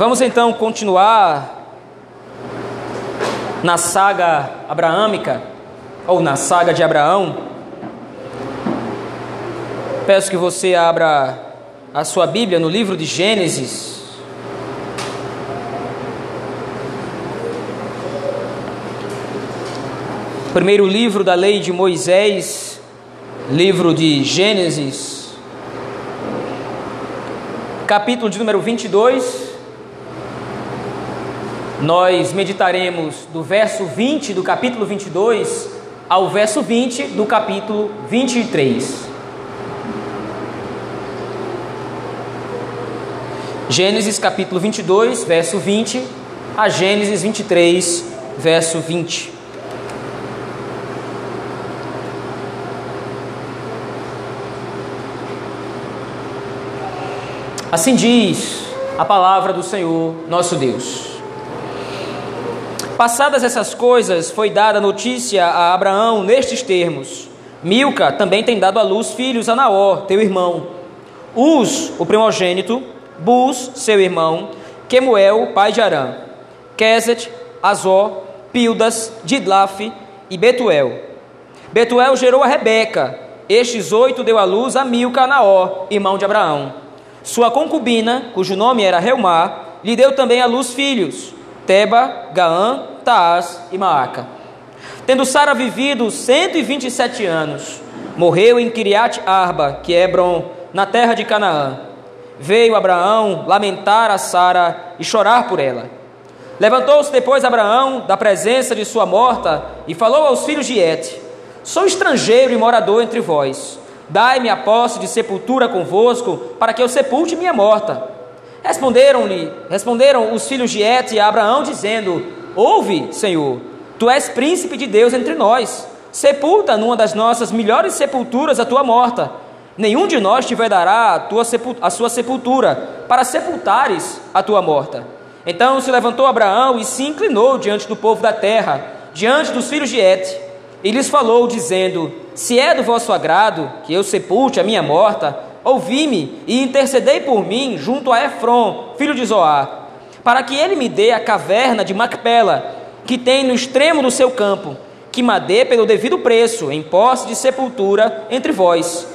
Vamos então continuar na saga abraâmica, ou na saga de Abraão. Peço que você abra a sua Bíblia no livro de Gênesis. Primeiro livro da lei de Moisés, livro de Gênesis, capítulo de número 22. Nós meditaremos do verso 20 do capítulo 22 ao verso 20 do capítulo 23. Gênesis capítulo 22, verso 20 a Gênesis 23, verso 20. Assim diz a palavra do Senhor nosso Deus. Passadas essas coisas, foi dada notícia a Abraão nestes termos: Milca também tem dado à luz filhos a Naor, teu irmão. Uz, o primogênito, Bus, seu irmão, Quemuel, pai de Arã, Queset, Azó, Pildas, Didlaf e Betuel. Betuel gerou a Rebeca. Estes oito deu à luz a Milca a Naor, irmão de Abraão. Sua concubina, cujo nome era Reumá, lhe deu também à luz filhos, Teba, Gaã, Taás e Maaca. Tendo Sara vivido 127 anos, morreu em Kiriat Arba, que é Hebron, na terra de Canaã. Veio Abraão lamentar a Sara e chorar por ela. Levantou-se depois Abraão da presença de sua morta e falou aos filhos de Et: Sou estrangeiro e morador entre vós. Dai-me a posse de sepultura convosco, para que eu sepulte minha morta. Responderam-lhe, responderam os filhos de Et a Abraão, dizendo: Ouve, Senhor, tu és príncipe de Deus entre nós. Sepulta numa das nossas melhores sepulturas a tua morta. Nenhum de nós te dará a, tua a sua sepultura, para sepultares a tua morta. Então se levantou Abraão e se inclinou diante do povo da terra, diante dos filhos de Et, e lhes falou, dizendo: Se é do vosso agrado que eu sepulte a minha morta, ouvi-me e intercedei por mim junto a Efron, filho de Zoar, para que ele me dê a caverna de Macpela, que tem no extremo do seu campo, que me dê pelo devido preço, em posse de sepultura entre vós.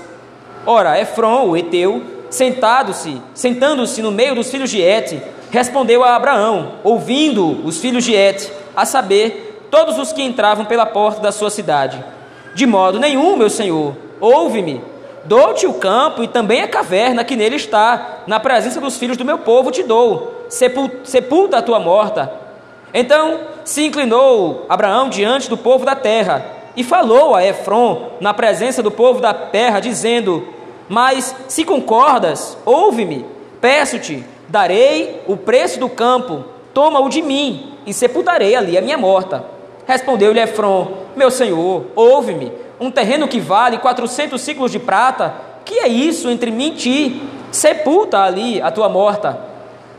Ora, Efron, o Eteu, sentado-se, sentando-se no meio dos filhos de Et, respondeu a Abraão, ouvindo os filhos de Et, a saber, todos os que entravam pela porta da sua cidade. De modo nenhum, meu senhor, ouve-me, Dou-te o campo e também a caverna que nele está, na presença dos filhos do meu povo te dou, sepulta a tua morta. Então se inclinou Abraão diante do povo da terra e falou a Efron na presença do povo da terra, dizendo: Mas se concordas, ouve-me, peço-te, darei o preço do campo, toma-o de mim e sepultarei ali a minha morta. Respondeu-lhe Efron: Meu senhor, ouve-me um terreno que vale 400 ciclos de prata, que é isso entre mim e ti? Sepulta ali a tua morta.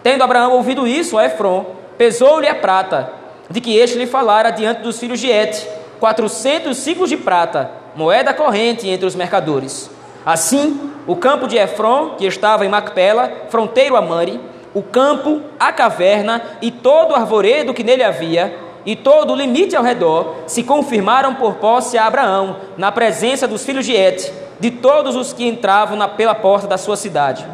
Tendo Abraão ouvido isso, a Efron, pesou-lhe a prata, de que este lhe falara diante dos filhos de Et, 400 ciclos de prata, moeda corrente entre os mercadores. Assim, o campo de Efron, que estava em Macpela, fronteiro a Mare, o campo, a caverna e todo o arvoredo que nele havia, e todo o limite ao redor se confirmaram por posse a Abraão, na presença dos filhos de Et, de todos os que entravam na, pela porta da sua cidade.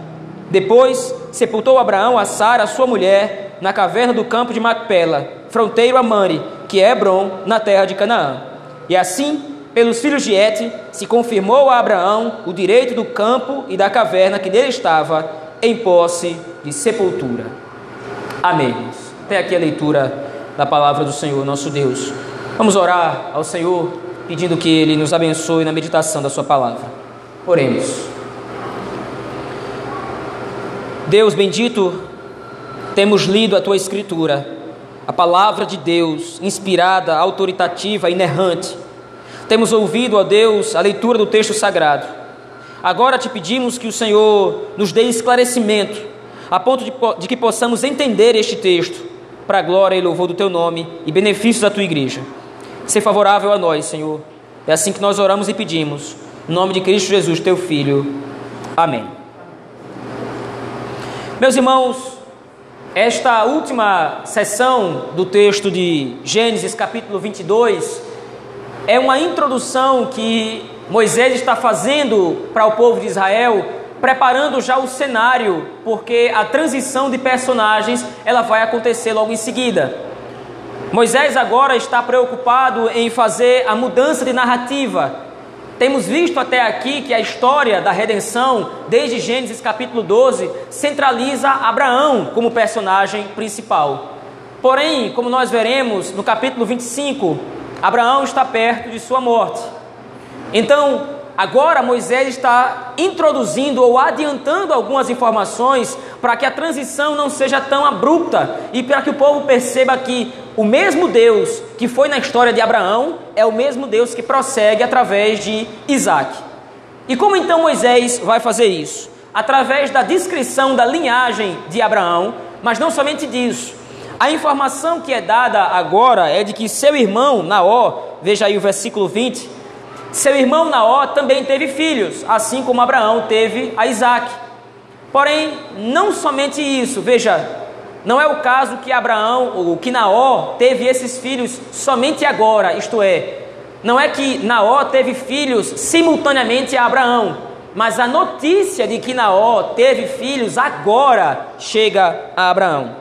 Depois sepultou Abraão a Sara, sua mulher, na caverna do campo de Macpela, fronteiro a Mane, que é Hebron, na terra de Canaã. E assim, pelos filhos de Et, se confirmou a Abraão o direito do campo e da caverna que nele estava, em posse de sepultura. Amém. Até aqui a leitura da palavra do Senhor, nosso Deus. Vamos orar ao Senhor, pedindo que Ele nos abençoe na meditação da Sua palavra. Oremos. Deus bendito, temos lido a Tua Escritura, a palavra de Deus, inspirada, autoritativa, inerrante. Temos ouvido, ó Deus, a leitura do texto sagrado. Agora te pedimos que o Senhor nos dê esclarecimento, a ponto de, de que possamos entender este texto para a glória e louvor do teu nome e benefícios da tua igreja. Ser favorável a nós, Senhor. É assim que nós oramos e pedimos. Em nome de Cristo Jesus, teu Filho. Amém. Meus irmãos, Esta última sessão do texto de Gênesis, capítulo 22, é uma introdução que Moisés está fazendo para o povo de Israel, preparando já o cenário, porque a transição de personagens ela vai acontecer logo em seguida. Moisés agora está preocupado em fazer a mudança de narrativa, temos visto até aqui que a história da redenção, desde Gênesis capítulo 12, centraliza Abraão como personagem principal. Porém, como nós veremos no capítulo 25, Abraão está perto de sua morte. Então, agora Moisés está introduzindo ou adiantando algumas informações para que a transição não seja tão abrupta e para que o povo perceba que o mesmo Deus que foi na história de Abraão é o mesmo Deus que prossegue através de Isaac. E como então Moisés vai fazer isso? Através da descrição da linhagem de Abraão, mas não somente disso. A informação que é dada agora é de que seu irmão Naó, veja aí o versículo 20, seu irmão Naó também teve filhos, assim como Abraão teve a Isaac. Porém, não somente isso, veja, não é o caso que Abraão ou que Naó teve esses filhos somente agora, isto é, não é que Naó teve filhos simultaneamente a Abraão, mas a notícia de que Naó teve filhos agora chega a Abraão.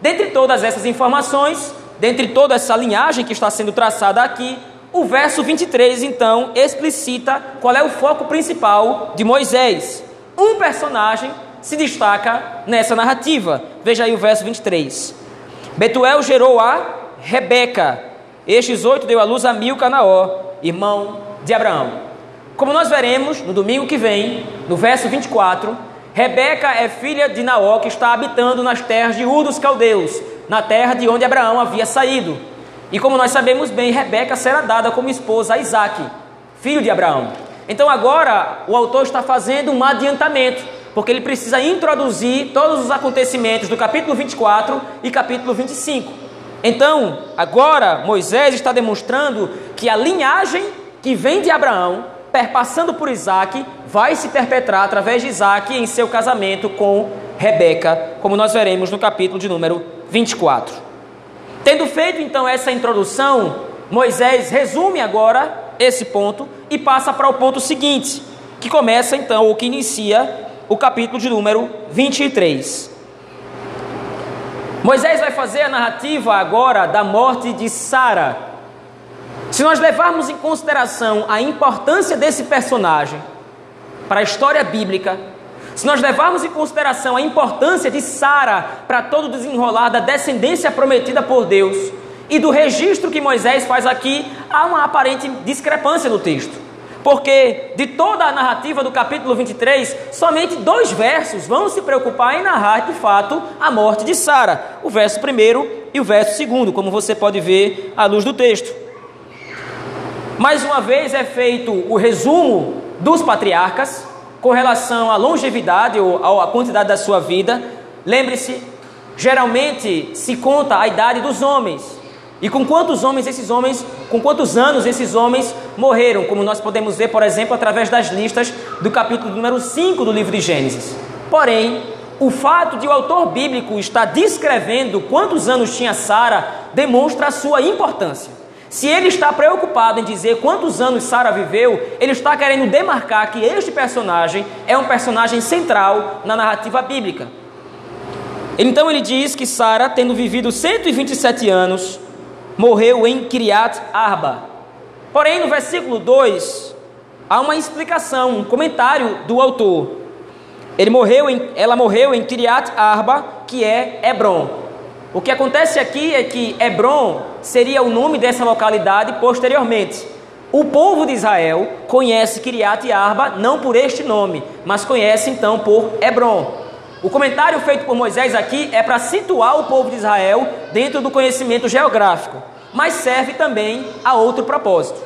Dentre todas essas informações, dentre toda essa linhagem que está sendo traçada aqui, o verso 23 então explicita qual é o foco principal de Moisés. Um personagem se destaca nessa narrativa. Veja aí o verso 23. Betuel gerou a Rebeca. Estes oito deu à luz a Milcanaó, irmão de Abraão. Como nós veremos no domingo que vem, no verso 24, Rebeca é filha de Naó que está habitando nas terras de Ur dos Caldeus, na terra de onde Abraão havia saído. E como nós sabemos bem, Rebeca será dada como esposa a Isaac, filho de Abraão. Então agora o autor está fazendo um adiantamento porque ele precisa introduzir todos os acontecimentos do capítulo 24 e capítulo 25. Então, agora Moisés está demonstrando que a linhagem que vem de Abraão, perpassando por Isaac, vai se perpetrar através de Isaac em seu casamento com Rebeca, como nós veremos no capítulo de número 24. Tendo feito então essa introdução, Moisés resume agora esse ponto e passa para o ponto seguinte, que começa então, ou que inicia o capítulo de número 23. Moisés vai fazer a narrativa agora da morte de Sara. Se nós levarmos em consideração a importância desse personagem para a história bíblica, se nós levarmos em consideração a importância de Sara para todo desenrolar da descendência prometida por Deus e do registro que Moisés faz aqui, há uma aparente discrepância no texto porque de toda a narrativa do capítulo 23, somente dois versos vão se preocupar em narrar de fato a morte de Sara: o verso primeiro e o verso segundo, como você pode ver à luz do texto. Mais uma vez é feito o resumo dos patriarcas com relação à longevidade ou à quantidade da sua vida. Lembre-se, geralmente se conta a idade dos homens. E com quantos homens esses homens, com quantos anos esses homens morreram, como nós podemos ver, por exemplo, através das listas do capítulo número 5 do livro de Gênesis. Porém, o fato de o autor bíblico estar descrevendo quantos anos tinha Sara demonstra a sua importância. Se ele está preocupado em dizer quantos anos Sara viveu, ele está querendo demarcar que este personagem é um personagem central na narrativa bíblica. Então ele diz que Sara, tendo vivido 127 anos, morreu em Kiriat Arba. Porém, no versículo 2, há uma explicação, um comentário do autor. Ele morreu em, ela morreu em Kiriat Arba, que é Hebron. O que acontece aqui é que Hebron seria o nome dessa localidade posteriormente. O povo de Israel conhece Kiriat Arba não por este nome, mas conhece então por Hebron. O comentário feito por Moisés aqui é para situar o povo de Israel dentro do conhecimento geográfico, mas serve também a outro propósito.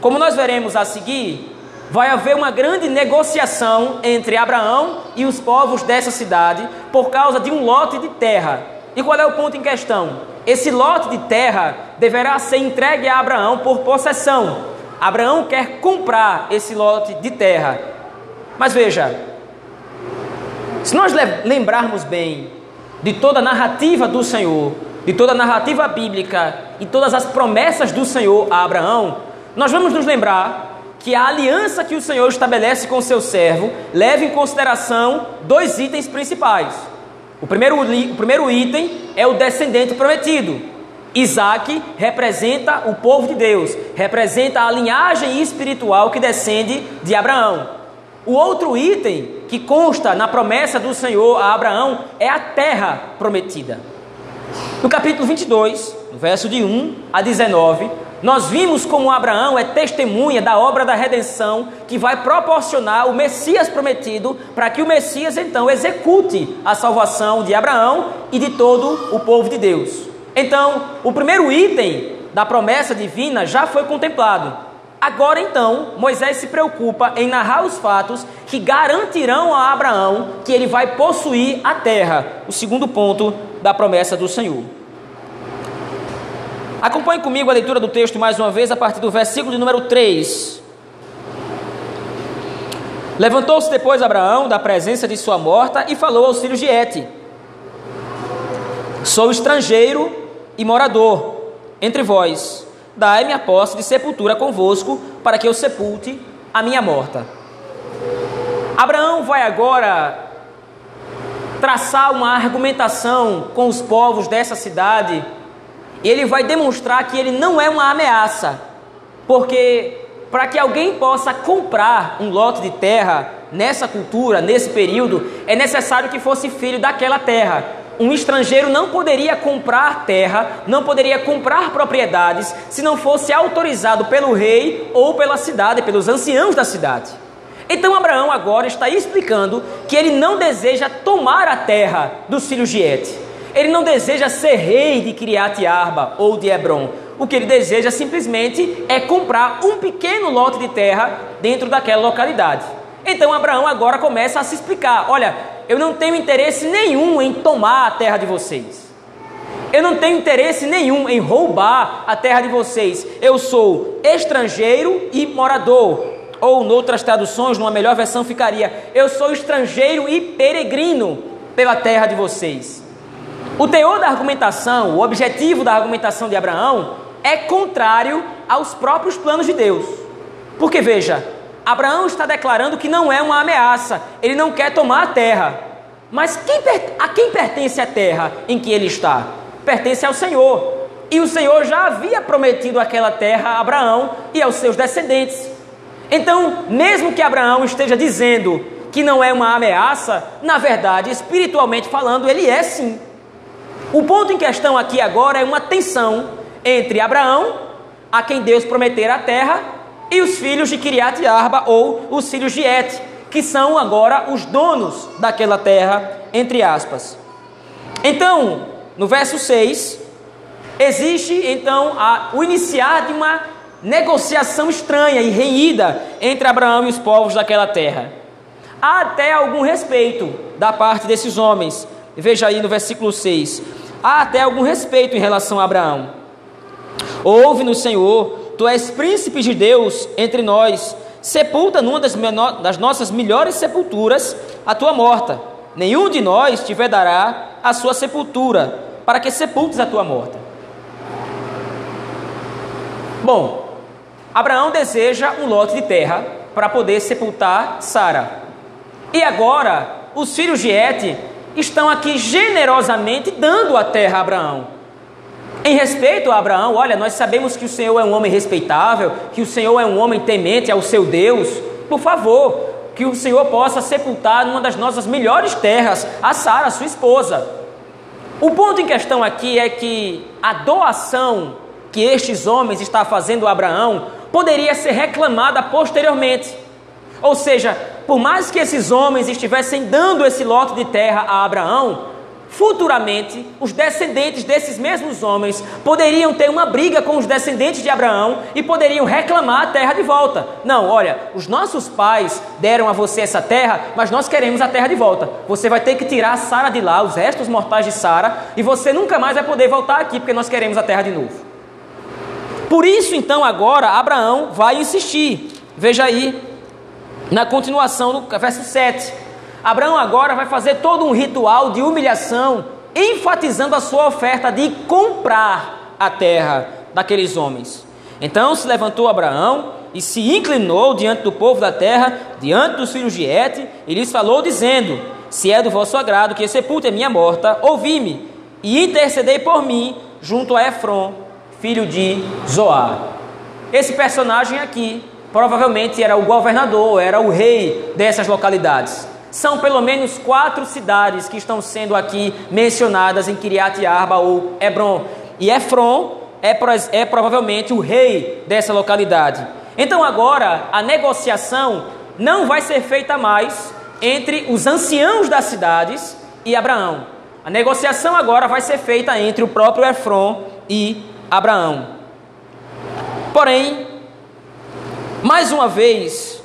Como nós veremos a seguir, vai haver uma grande negociação entre Abraão e os povos dessa cidade por causa de um lote de terra. E qual é o ponto em questão? Esse lote de terra deverá ser entregue a Abraão por possessão. Abraão quer comprar esse lote de terra. Mas veja, se nós lembrarmos bem, de toda a narrativa do Senhor, de toda a narrativa bíblica e todas as promessas do Senhor a Abraão, nós vamos nos lembrar que a aliança que o Senhor estabelece com seu servo leva em consideração dois itens principais. O primeiro, o primeiro item é o descendente prometido. Isaac representa o povo de Deus, representa a linhagem espiritual que descende de Abraão. O outro item que consta na promessa do Senhor a Abraão é a terra prometida. No capítulo 22, no verso de 1 a 19, nós vimos como Abraão é testemunha da obra da redenção que vai proporcionar o Messias prometido para que o Messias então execute a salvação de Abraão e de todo o povo de Deus. Então, o primeiro item da promessa divina já foi contemplado. Agora então, Moisés se preocupa em narrar os fatos que garantirão a Abraão que ele vai possuir a terra, o segundo ponto da promessa do Senhor. Acompanhe comigo a leitura do texto mais uma vez a partir do versículo de número 3. Levantou-se depois Abraão da presença de sua morta e falou aos filhos de Et: Sou estrangeiro e morador entre vós dai-me a posse de sepultura convosco, para que eu sepulte a minha morta. Abraão vai agora traçar uma argumentação com os povos dessa cidade, e ele vai demonstrar que ele não é uma ameaça, porque para que alguém possa comprar um lote de terra nessa cultura, nesse período, é necessário que fosse filho daquela terra um estrangeiro não poderia comprar terra, não poderia comprar propriedades, se não fosse autorizado pelo rei ou pela cidade, pelos anciãos da cidade. Então Abraão agora está explicando que ele não deseja tomar a terra dos filhos de Et. Ele não deseja ser rei de Kiriat Arba ou de Hebron. O que ele deseja simplesmente é comprar um pequeno lote de terra dentro daquela localidade. Então Abraão agora começa a se explicar: olha, eu não tenho interesse nenhum em tomar a terra de vocês. Eu não tenho interesse nenhum em roubar a terra de vocês. Eu sou estrangeiro e morador. Ou, noutras traduções, numa melhor versão, ficaria: Eu sou estrangeiro e peregrino pela terra de vocês. O teor da argumentação, o objetivo da argumentação de Abraão é contrário aos próprios planos de Deus. Porque veja, Abraão está declarando que não é uma ameaça, ele não quer tomar a terra. Mas quem, a quem pertence a terra em que ele está? Pertence ao Senhor. E o Senhor já havia prometido aquela terra a Abraão e aos seus descendentes. Então, mesmo que Abraão esteja dizendo que não é uma ameaça, na verdade, espiritualmente falando, ele é sim. O ponto em questão aqui agora é uma tensão entre Abraão, a quem Deus prometera a terra, e os filhos de Kiriat Arba ou os filhos de Et, que são agora os donos daquela terra, entre aspas. Então, no verso 6, existe então a, o iniciar de uma negociação estranha e renhida entre Abraão e os povos daquela terra. Há até algum respeito da parte desses homens. Veja aí no versículo 6. Há até algum respeito em relação a Abraão. Ouve no Senhor Tu és príncipe de Deus entre nós. Sepulta numa das, menor, das nossas melhores sepulturas a tua morta. Nenhum de nós te vedará a sua sepultura, para que sepultes a tua morta. Bom, Abraão deseja um lote de terra para poder sepultar Sara. E agora, os filhos de Et estão aqui generosamente dando a terra a Abraão. Em respeito a Abraão, olha, nós sabemos que o Senhor é um homem respeitável, que o Senhor é um homem temente ao seu Deus. Por favor, que o Senhor possa sepultar numa das nossas melhores terras a Sara, sua esposa. O ponto em questão aqui é que a doação que estes homens estão fazendo a Abraão poderia ser reclamada posteriormente. Ou seja, por mais que esses homens estivessem dando esse lote de terra a Abraão, Futuramente, os descendentes desses mesmos homens poderiam ter uma briga com os descendentes de Abraão e poderiam reclamar a terra de volta. Não, olha, os nossos pais deram a você essa terra, mas nós queremos a terra de volta. Você vai ter que tirar Sara de lá, os restos mortais de Sara, e você nunca mais vai poder voltar aqui porque nós queremos a terra de novo. Por isso, então, agora Abraão vai insistir. Veja aí, na continuação do verso 7. Abraão agora vai fazer todo um ritual de humilhação enfatizando a sua oferta de comprar a terra daqueles homens. Então se levantou Abraão e se inclinou diante do povo da terra, diante dos filhos de Et, e lhes falou, dizendo: Se é do vosso agrado que sepulte a minha morta, ouvi-me e intercedei por mim junto a Efron, filho de Zoar. Esse personagem aqui provavelmente era o governador, era o rei dessas localidades. São pelo menos quatro cidades que estão sendo aqui mencionadas em Kiriat Arba ou Hebron. E Efron é, é provavelmente o rei dessa localidade. Então agora a negociação não vai ser feita mais entre os anciãos das cidades e Abraão. A negociação agora vai ser feita entre o próprio Efron e Abraão. Porém, mais uma vez,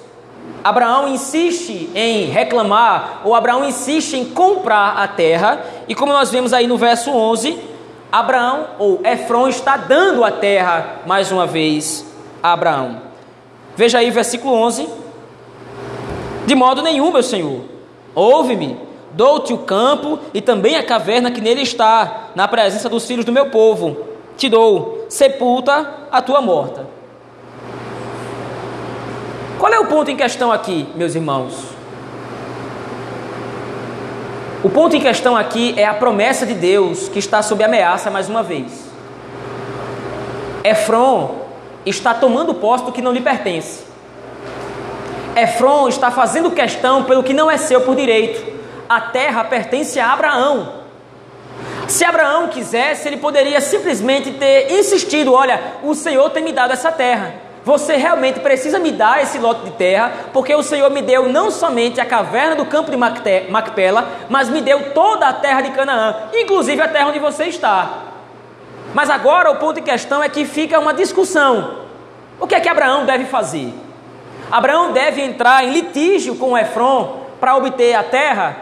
Abraão insiste em reclamar, ou Abraão insiste em comprar a terra, e como nós vemos aí no verso 11, Abraão, ou Efron, está dando a terra mais uma vez a Abraão. Veja aí, versículo 11: De modo nenhum, meu senhor, ouve-me, dou-te o campo e também a caverna que nele está, na presença dos filhos do meu povo. Te dou, sepulta a tua morta. Qual é o ponto em questão aqui, meus irmãos? O ponto em questão aqui é a promessa de Deus que está sob ameaça mais uma vez. Efron está tomando posse do que não lhe pertence. Efron está fazendo questão pelo que não é seu por direito. A terra pertence a Abraão. Se Abraão quisesse, ele poderia simplesmente ter insistido: Olha, o Senhor tem me dado essa terra. Você realmente precisa me dar esse lote de terra, porque o Senhor me deu não somente a caverna do campo de Macpela, mas me deu toda a terra de Canaã, inclusive a terra onde você está. Mas agora o ponto em questão é que fica uma discussão. O que é que Abraão deve fazer? Abraão deve entrar em litígio com Efron para obter a terra?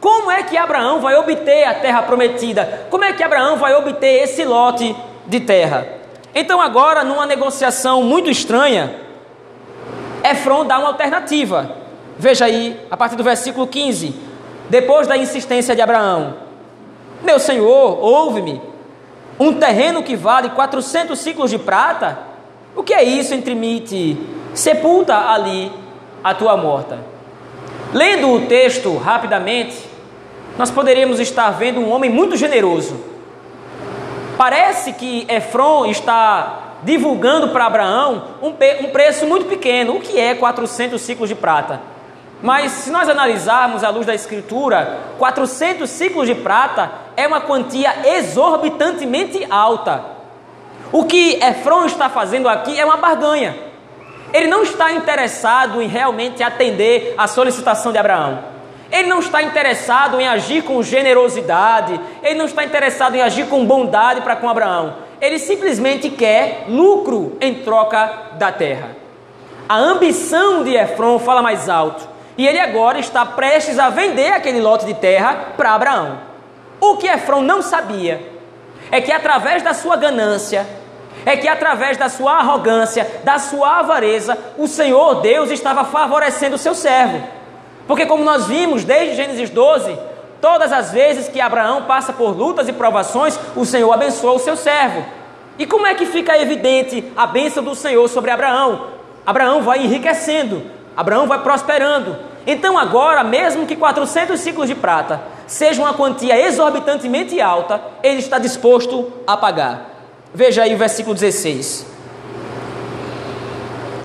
Como é que Abraão vai obter a terra prometida? Como é que Abraão vai obter esse lote de terra? Então, agora, numa negociação muito estranha, Efron dá uma alternativa. Veja aí, a partir do versículo 15. Depois da insistência de Abraão: Meu senhor, ouve-me. Um terreno que vale 400 ciclos de prata? O que é isso entre mim e ti? Sepulta ali a tua morta. Lendo o texto rapidamente, nós poderíamos estar vendo um homem muito generoso Parece que Efron está divulgando para Abraão um, um, preço muito pequeno, o que é 400 ciclos de prata. Mas se nós analisarmos à luz da Escritura, 400 ciclos de prata é uma quantia exorbitantemente alta. O que Efron está fazendo aqui é uma barganha. Ele não está interessado em realmente atender a solicitação de Abraão. Ele não está interessado em agir com generosidade, ele não está interessado em agir com bondade para com Abraão. Ele simplesmente quer lucro em troca da terra. A ambição de Efron fala mais alto, e ele agora está prestes a vender aquele lote de terra para Abraão. O que Efron não sabia é que através da sua ganância, é que através da sua arrogância, da sua avareza, o Senhor Deus estava favorecendo o seu servo. Porque, como nós vimos desde Gênesis 12, todas as vezes que Abraão passa por lutas e provações, o Senhor abençoa o seu servo. E como é que fica evidente a bênção do Senhor sobre Abraão? Abraão vai enriquecendo, Abraão vai prosperando. Então, agora, mesmo que 400 ciclos de prata seja uma quantia exorbitantemente alta, ele está disposto a pagar. Veja aí o versículo 16.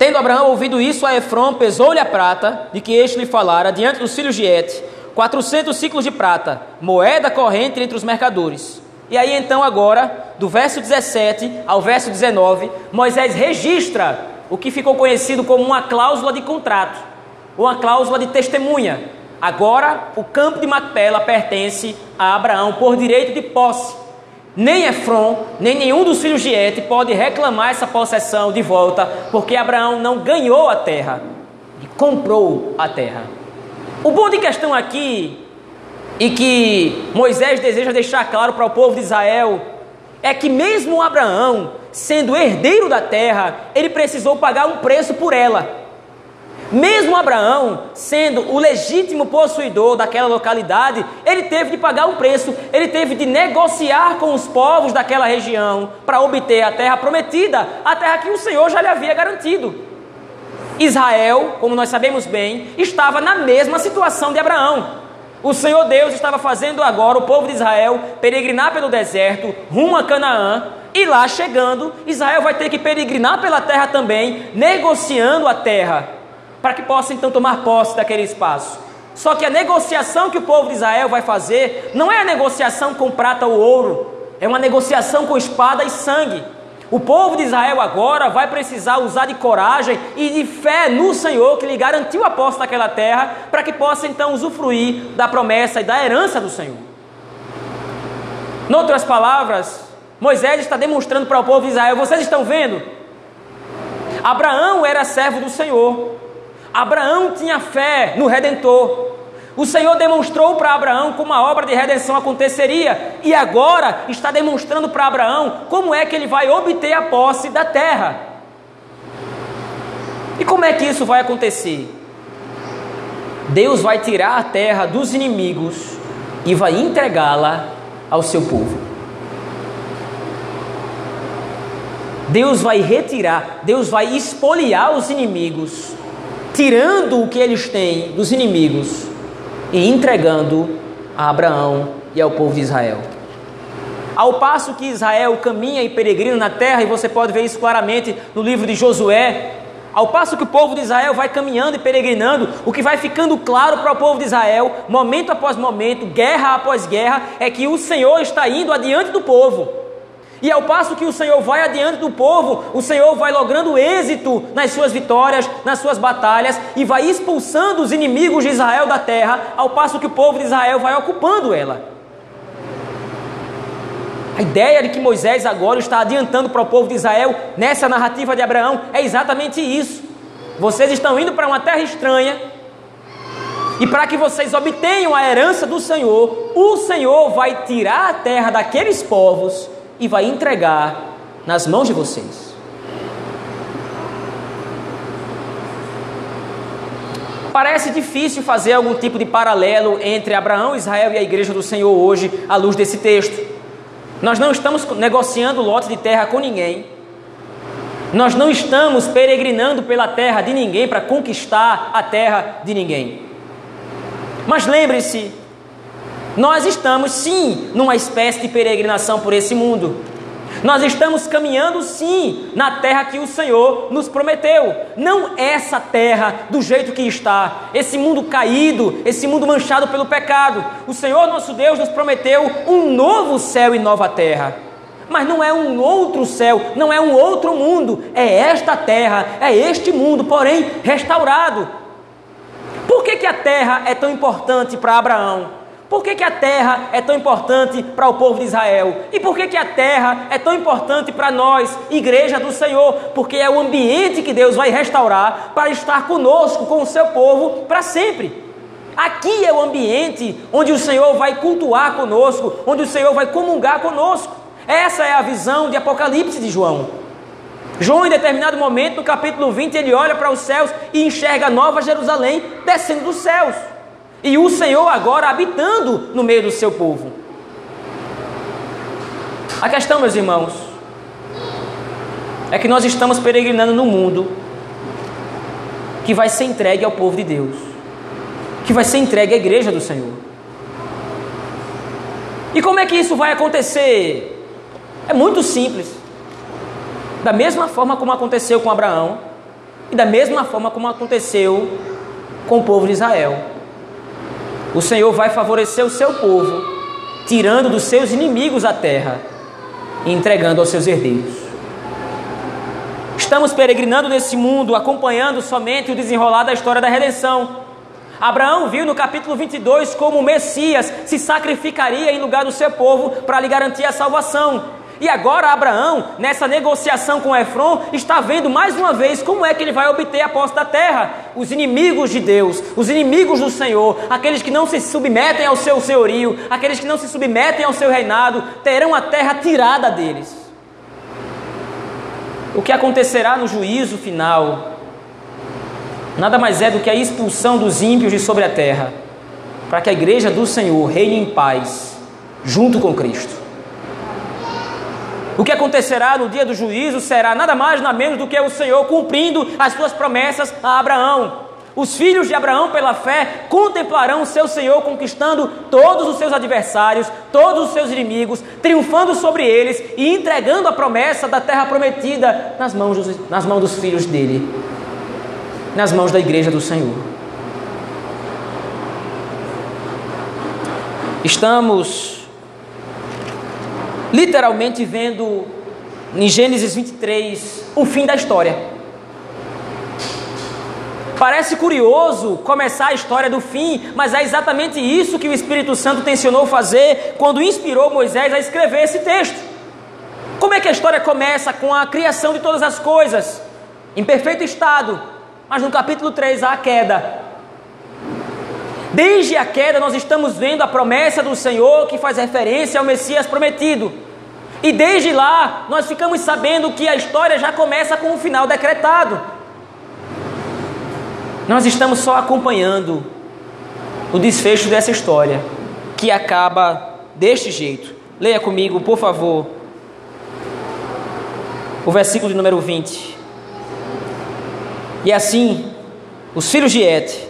Tendo Abraão ouvido isso, a Efron pesou-lhe a prata de que este lhe falara diante dos filhos de Et, quatrocentos ciclos de prata, moeda corrente entre os mercadores. E aí então agora, do verso 17 ao verso 19, Moisés registra o que ficou conhecido como uma cláusula de contrato, uma cláusula de testemunha. Agora, o campo de Macpela pertence a Abraão por direito de posse. Nem Efron, nem nenhum dos filhos de Et pode reclamar essa possessão de volta, porque Abraão não ganhou a terra, e comprou a terra. O ponto em questão aqui, e que Moisés deseja deixar claro para o povo de Israel, é que mesmo Abraão, sendo herdeiro da terra, ele precisou pagar um preço por ela. Mesmo Abraão, sendo o legítimo possuidor daquela localidade, ele teve de pagar um preço, ele teve de negociar com os povos daquela região para obter a terra prometida, a terra que o Senhor já lhe havia garantido. Israel, como nós sabemos bem, estava na mesma situação de Abraão. O Senhor Deus estava fazendo agora o povo de Israel peregrinar pelo deserto rumo a Canaã, e lá chegando, Israel vai ter que peregrinar pela terra também, negociando a terra para que possa então tomar posse daquele espaço. Só que a negociação que o povo de Israel vai fazer não é a negociação com prata ou ouro, é uma negociação com espada e sangue. O povo de Israel agora vai precisar usar de coragem e de fé no Senhor que lhe garantiu a posse daquela terra, para que possa então usufruir da promessa e da herança do Senhor. Em outras palavras, Moisés está demonstrando para o povo de Israel: vocês estão vendo? Abraão era servo do Senhor, Abraão tinha fé no Redentor. O Senhor demonstrou para Abraão como a obra de redenção aconteceria e agora está demonstrando para Abraão como é que ele vai obter a posse da terra. E como é que isso vai acontecer? Deus vai tirar a terra dos inimigos e vai entregá-la ao seu povo. Deus vai retirar, Deus vai expoliar os inimigos tirando o que eles têm dos inimigos e entregando a Abraão e ao povo de Israel. Ao passo que Israel caminha e peregrina na terra, e você pode ver isso claramente no livro de Josué, ao passo que o povo de Israel vai caminhando e peregrinando, o que vai ficando claro para o povo de Israel, momento após momento, guerra após guerra, é que o Senhor está indo adiante do povo. E ao passo que o Senhor vai adiante do povo, o Senhor vai logrando êxito nas suas vitórias, nas suas batalhas e vai expulsando os inimigos de Israel da terra, ao passo que o povo de Israel vai ocupando ela. A ideia de que Moisés agora está adiantando para o povo de Israel nessa narrativa de Abraão é exatamente isso. Vocês estão indo para uma terra estranha, e para que vocês obtenham a herança do Senhor, o Senhor vai tirar a terra daqueles povos e vai entregar nas mãos de vocês. Parece difícil fazer algum tipo de paralelo entre Abraão, Israel e a igreja do Senhor hoje, à luz desse texto. Nós não estamos negociando lote de terra com ninguém. Nós não estamos peregrinando pela terra de ninguém para conquistar a terra de ninguém. Mas lembre-se nós estamos sim numa espécie de peregrinação por esse mundo. Nós estamos caminhando sim na terra que o Senhor nos prometeu. Não essa terra do jeito que está, esse mundo caído, esse mundo manchado pelo pecado. O Senhor nosso Deus nos prometeu um novo céu e nova terra. Mas não é um outro céu, não é um outro mundo, é esta terra, é este mundo, porém restaurado. Por que, que a terra é tão importante para Abraão? Por que, que a terra é tão importante para o povo de Israel? E por que, que a terra é tão importante para nós, igreja do Senhor? Porque é o ambiente que Deus vai restaurar para estar conosco, com o seu povo, para sempre. Aqui é o ambiente onde o Senhor vai cultuar conosco, onde o Senhor vai comungar conosco. Essa é a visão de Apocalipse de João. João, em determinado momento, no capítulo 20, ele olha para os céus e enxerga a nova Jerusalém descendo dos céus. E o Senhor agora habitando no meio do seu povo. A questão, meus irmãos, é que nós estamos peregrinando no mundo que vai ser entregue ao povo de Deus, que vai ser entregue à igreja do Senhor. E como é que isso vai acontecer? É muito simples. Da mesma forma como aconteceu com Abraão, e da mesma forma como aconteceu com o povo de Israel o Senhor vai favorecer o seu povo, tirando dos seus inimigos a terra e entregando aos seus herdeiros. Estamos peregrinando nesse mundo, acompanhando somente o desenrolar da história da redenção. Abraão viu no capítulo 22 como o Messias se sacrificaria em lugar do seu povo para lhe garantir a salvação. E agora Abraão, nessa negociação com Efron, está vendo mais uma vez como é que ele vai obter a posse da terra. Os inimigos de Deus, os inimigos do Senhor, aqueles que não se submetem ao seu senhorio, aqueles que não se submetem ao seu reinado, terão a terra tirada deles. O que acontecerá no juízo final nada mais é do que a expulsão dos ímpios de sobre a terra, para que a igreja do Senhor reine em paz, junto com Cristo. O que acontecerá no dia do juízo será nada mais nada menos do que o Senhor cumprindo as suas promessas a Abraão. Os filhos de Abraão, pela fé, contemplarão o seu Senhor conquistando todos os seus adversários, todos os seus inimigos, triunfando sobre eles e entregando a promessa da terra prometida nas mãos dos, nas mãos dos filhos dele, nas mãos da igreja do Senhor. Estamos literalmente vendo em Gênesis 23 o fim da história. Parece curioso começar a história do fim, mas é exatamente isso que o Espírito Santo tensionou fazer quando inspirou Moisés a escrever esse texto. Como é que a história começa? Com a criação de todas as coisas, em perfeito estado, mas no capítulo 3 há a queda. Desde a queda, nós estamos vendo a promessa do Senhor que faz referência ao Messias prometido. E desde lá, nós ficamos sabendo que a história já começa com o final decretado. Nós estamos só acompanhando o desfecho dessa história, que acaba deste jeito. Leia comigo, por favor, o versículo de número 20. E assim, os filhos de Et,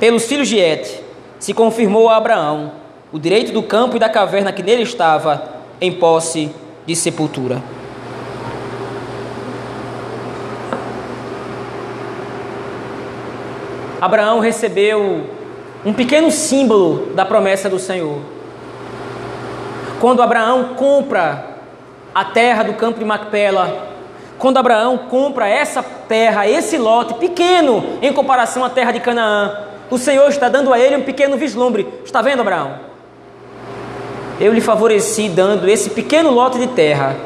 pelos filhos de Et, se confirmou a Abraão o direito do campo e da caverna que nele estava em posse de sepultura. Abraão recebeu um pequeno símbolo da promessa do Senhor. Quando Abraão compra a terra do campo de Macpela, quando Abraão compra essa terra, esse lote pequeno em comparação à terra de Canaã, o Senhor está dando a ele um pequeno vislumbre. Está vendo, Abraão? Eu lhe favoreci dando esse pequeno lote de terra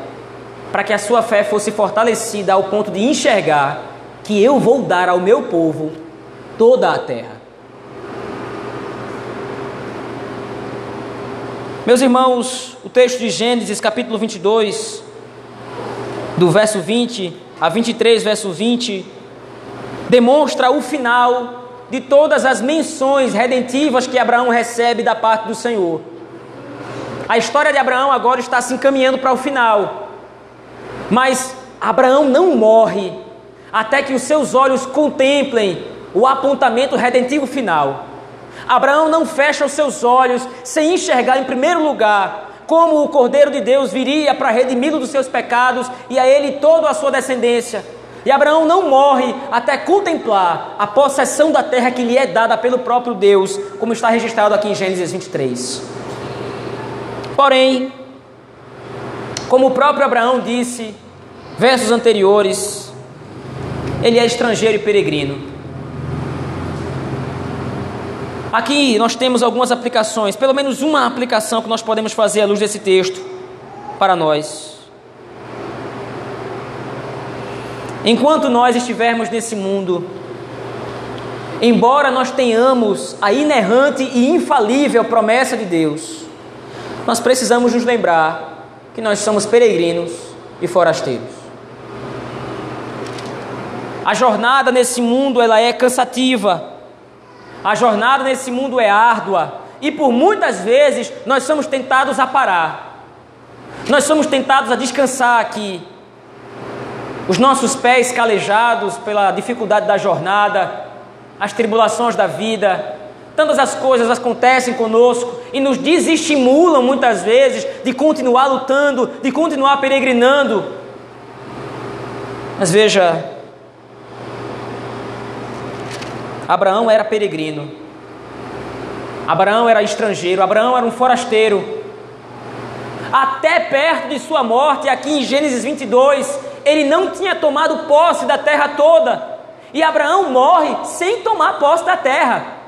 para que a sua fé fosse fortalecida ao ponto de enxergar que eu vou dar ao meu povo toda a terra. Meus irmãos, o texto de Gênesis, capítulo 22, do verso 20 a 23, verso 20, demonstra o final de todas as menções redentivas que Abraão recebe da parte do Senhor. A história de Abraão agora está se encaminhando para o final. Mas Abraão não morre até que os seus olhos contemplem o apontamento redentivo final. Abraão não fecha os seus olhos sem enxergar, em primeiro lugar, como o Cordeiro de Deus viria para redimi-lo dos seus pecados e a ele toda a sua descendência. E Abraão não morre até contemplar a possessão da terra que lhe é dada pelo próprio Deus, como está registrado aqui em Gênesis 23. Porém, como o próprio Abraão disse, versos anteriores, ele é estrangeiro e peregrino. Aqui nós temos algumas aplicações, pelo menos uma aplicação que nós podemos fazer à luz desse texto para nós. Enquanto nós estivermos nesse mundo, embora nós tenhamos a inerrante e infalível promessa de Deus, nós precisamos nos lembrar que nós somos peregrinos e forasteiros. A jornada nesse mundo ela é cansativa. A jornada nesse mundo é árdua e por muitas vezes nós somos tentados a parar. Nós somos tentados a descansar aqui. Os nossos pés calejados pela dificuldade da jornada, as tribulações da vida, tantas as coisas acontecem conosco e nos desestimulam muitas vezes de continuar lutando, de continuar peregrinando. Mas veja, Abraão era peregrino. Abraão era estrangeiro, Abraão era um forasteiro. Até perto de sua morte, aqui em Gênesis 22, ele não tinha tomado posse da terra toda. E Abraão morre sem tomar posse da terra.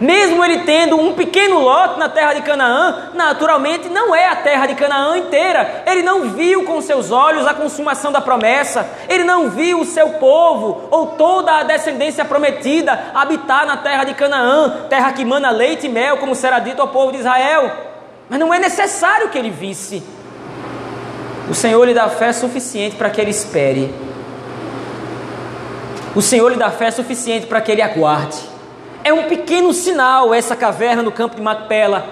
Mesmo ele tendo um pequeno lote na terra de Canaã, naturalmente não é a terra de Canaã inteira. Ele não viu com seus olhos a consumação da promessa, ele não viu o seu povo ou toda a descendência prometida habitar na terra de Canaã, terra que mana leite e mel, como será dito ao povo de Israel. Mas não é necessário que ele visse. O Senhor lhe dá fé suficiente para que ele espere. o Senhor lhe dá fé suficiente para que ele aguarde. É um pequeno sinal essa caverna no campo de Macpela.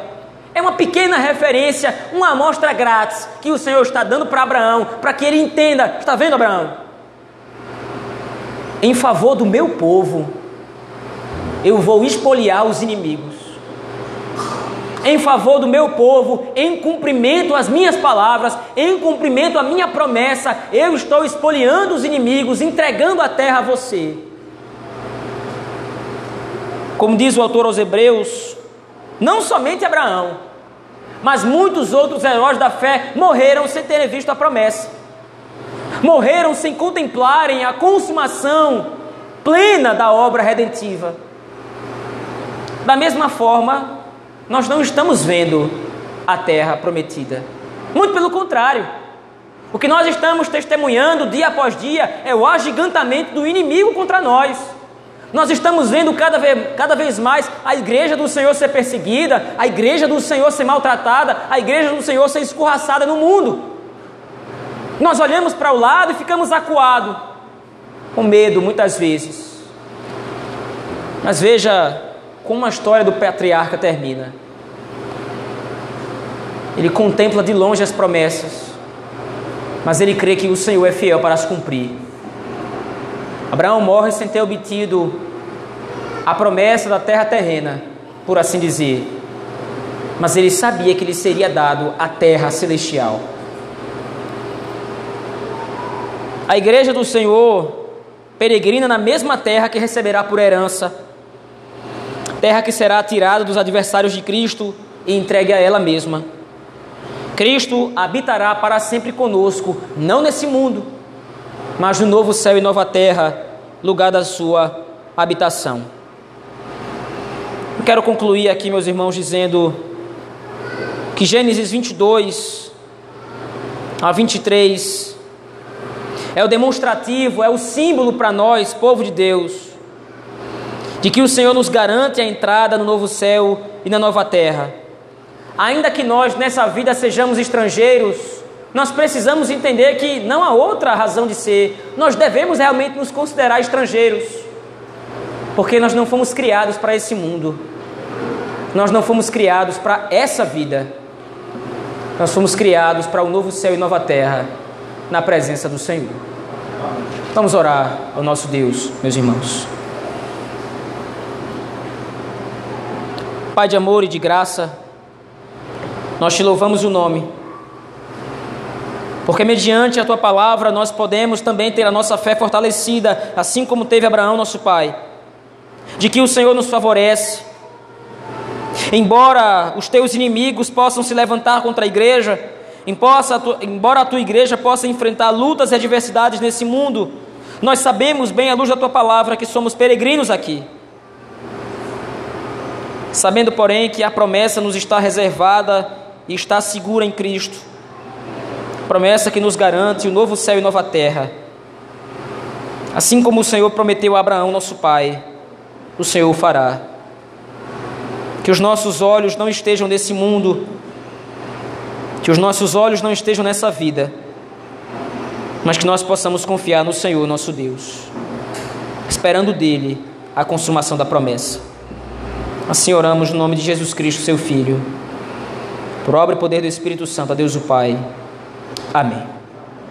É uma pequena referência, uma amostra grátis que o Senhor está dando para Abraão, para que ele entenda. Está vendo, Abraão? Em favor do meu povo, eu vou espoliar os inimigos. Em favor do meu povo, em cumprimento às minhas palavras, em cumprimento à minha promessa, eu estou espoliando os inimigos, entregando a terra a você. Como diz o autor aos Hebreus, não somente Abraão, mas muitos outros heróis da fé morreram sem terem visto a promessa. Morreram sem contemplarem a consumação plena da obra redentiva. Da mesma forma, nós não estamos vendo a terra prometida. Muito pelo contrário. O que nós estamos testemunhando dia após dia é o agigantamento do inimigo contra nós. Nós estamos vendo cada vez, cada vez mais a igreja do Senhor ser perseguida, a igreja do Senhor ser maltratada, a igreja do Senhor ser escorraçada no mundo. Nós olhamos para o lado e ficamos acuados, com medo muitas vezes. Mas veja como a história do patriarca termina. Ele contempla de longe as promessas, mas ele crê que o Senhor é fiel para as cumprir. Abraão morre sem ter obtido a promessa da terra terrena, por assim dizer, mas ele sabia que lhe seria dado a terra celestial. A igreja do Senhor peregrina na mesma terra que receberá por herança, terra que será tirada dos adversários de Cristo e entregue a ela mesma. Cristo habitará para sempre conosco, não nesse mundo, mas no novo céu e nova terra, lugar da sua habitação. Eu quero concluir aqui, meus irmãos, dizendo que Gênesis 22 a 23 é o demonstrativo, é o símbolo para nós, povo de Deus, de que o Senhor nos garante a entrada no novo céu e na nova terra. Ainda que nós nessa vida sejamos estrangeiros, nós precisamos entender que não há outra razão de ser. Nós devemos realmente nos considerar estrangeiros, porque nós não fomos criados para esse mundo. Nós não fomos criados para essa vida. Nós fomos criados para o um novo céu e nova terra, na presença do Senhor. Vamos orar ao nosso Deus, meus irmãos. Pai de amor e de graça, nós te louvamos o nome, porque mediante a tua palavra nós podemos também ter a nossa fé fortalecida, assim como teve Abraão, nosso pai, de que o Senhor nos favorece. Embora os teus inimigos possam se levantar contra a igreja, embora a tua igreja possa enfrentar lutas e adversidades nesse mundo, nós sabemos bem à luz da tua palavra que somos peregrinos aqui. Sabendo, porém, que a promessa nos está reservada e está segura em Cristo. Promessa que nos garante o novo céu e nova terra. Assim como o Senhor prometeu a Abraão, nosso pai, o Senhor o fará. Que os nossos olhos não estejam nesse mundo, que os nossos olhos não estejam nessa vida, mas que nós possamos confiar no Senhor, nosso Deus, esperando dele a consumação da promessa. Assim oramos no nome de Jesus Cristo, seu Filho por obra e poder do Espírito Santo, a Deus o Pai. Amém.